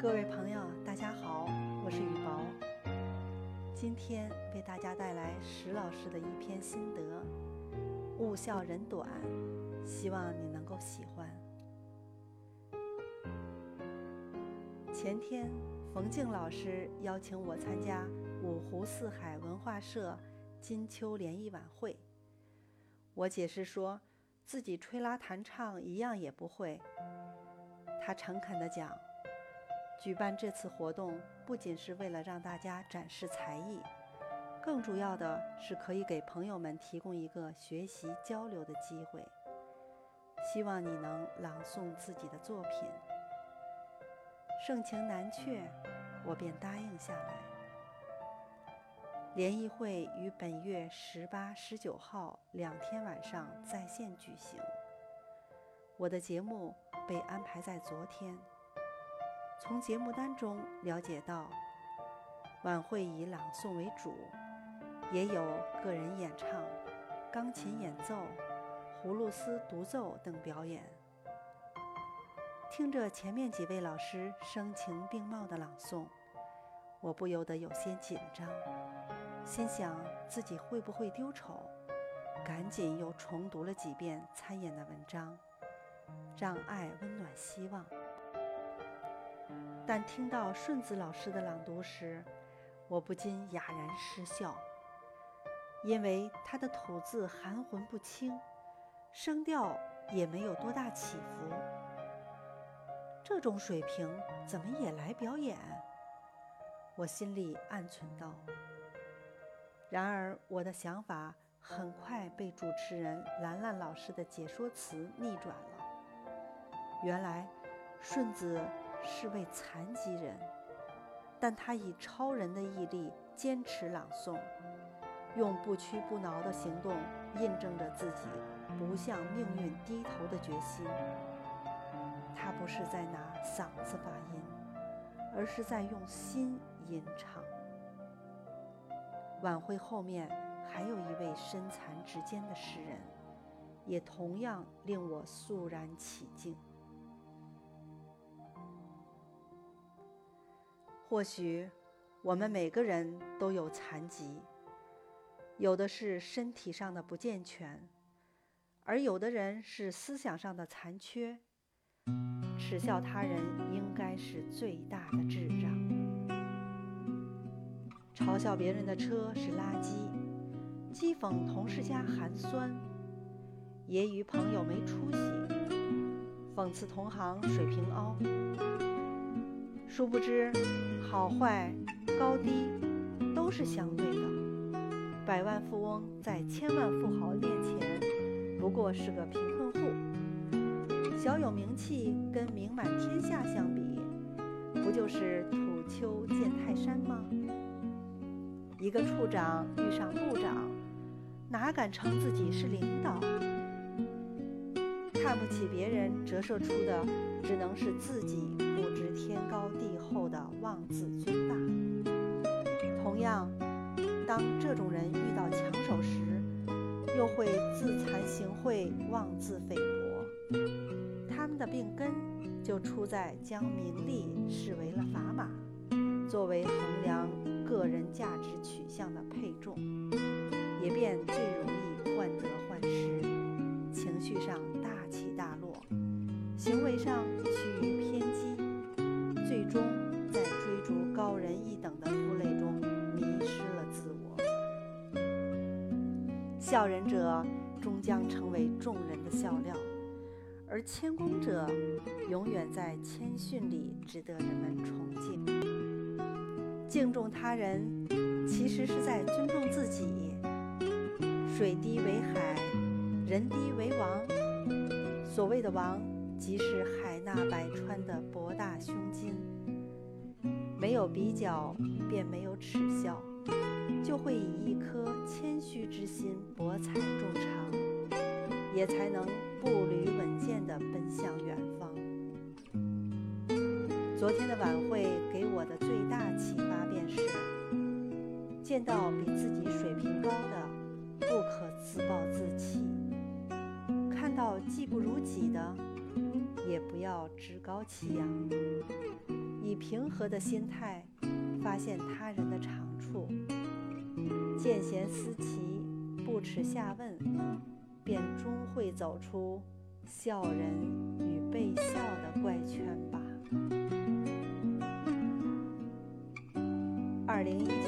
各位朋友，大家好，我是雨薄。今天为大家带来石老师的一篇心得：物笑人短，希望你能够喜欢。前天，冯静老师邀请我参加五湖四海文化社金秋联谊晚会。我解释说自己吹拉弹唱一样也不会。他诚恳地讲，举办这次活动不仅是为了让大家展示才艺，更主要的是可以给朋友们提供一个学习交流的机会。希望你能朗诵自己的作品。盛情难却，我便答应下来。联谊会于本月十八、十九号两天晚上在线举行。我的节目被安排在昨天。从节目单中了解到，晚会以朗诵为主，也有个人演唱、钢琴演奏、葫芦丝独奏等表演。听着前面几位老师声情并茂的朗诵，我不由得有些紧张。心想自己会不会丢丑，赶紧又重读了几遍参演的文章，让爱温暖希望。但听到顺子老师的朗读时，我不禁哑然失笑，因为他的吐字含混不清，声调也没有多大起伏。这种水平怎么也来表演？我心里暗存道。然而，我的想法很快被主持人兰兰老师的解说词逆转了。原来，顺子是位残疾人，但他以超人的毅力坚持朗诵，用不屈不挠的行动印证着自己不向命运低头的决心。他不是在拿嗓子发音，而是在用心吟唱。晚会后面还有一位身残志坚的诗人，也同样令我肃然起敬。或许我们每个人都有残疾，有的是身体上的不健全，而有的人是思想上的残缺。耻笑他人，应该是最大的智障。嘲笑别人的车是垃圾，讥讽同事家寒酸，揶揄朋友没出息，讽刺同行水平凹。殊不知，好坏、高低都是相对的。百万富翁在千万富豪面前，不过是个贫困户；小有名气跟名满天下相比，不就是土丘见泰山吗？一个处长遇上部长，哪敢称自己是领导？看不起别人，折射出的只能是自己不知天高地厚的妄自尊大。同样，当这种人遇到抢手时，又会自惭形秽、妄自菲薄。他们的病根就出在将名利视为了砝码，作为衡量。个人价值取向的配重，也便最容易患得患失，情绪上，行为上趋于偏激，最终在追逐高人一等的负累中迷失了自我。笑人者终将成为众人的笑料，而谦恭者永远在谦逊里值得人们崇敬。敬重他人，其实是在尊重自己。水低为海，人低为王。所谓的王，即是海纳百川的博大胸襟。没有比较，便没有耻笑，就会以一颗谦虚之心博采众长，也才能步履稳健地奔向远方。昨天的晚会给我的最大启发便是：见到比自己水平高的，不可自暴自弃；看到技不如己的，也不要趾高气扬。以平和的心态发现他人的长处，见贤思齐，不耻下问，便终会走出笑人与被笑的怪圈吧。二零一九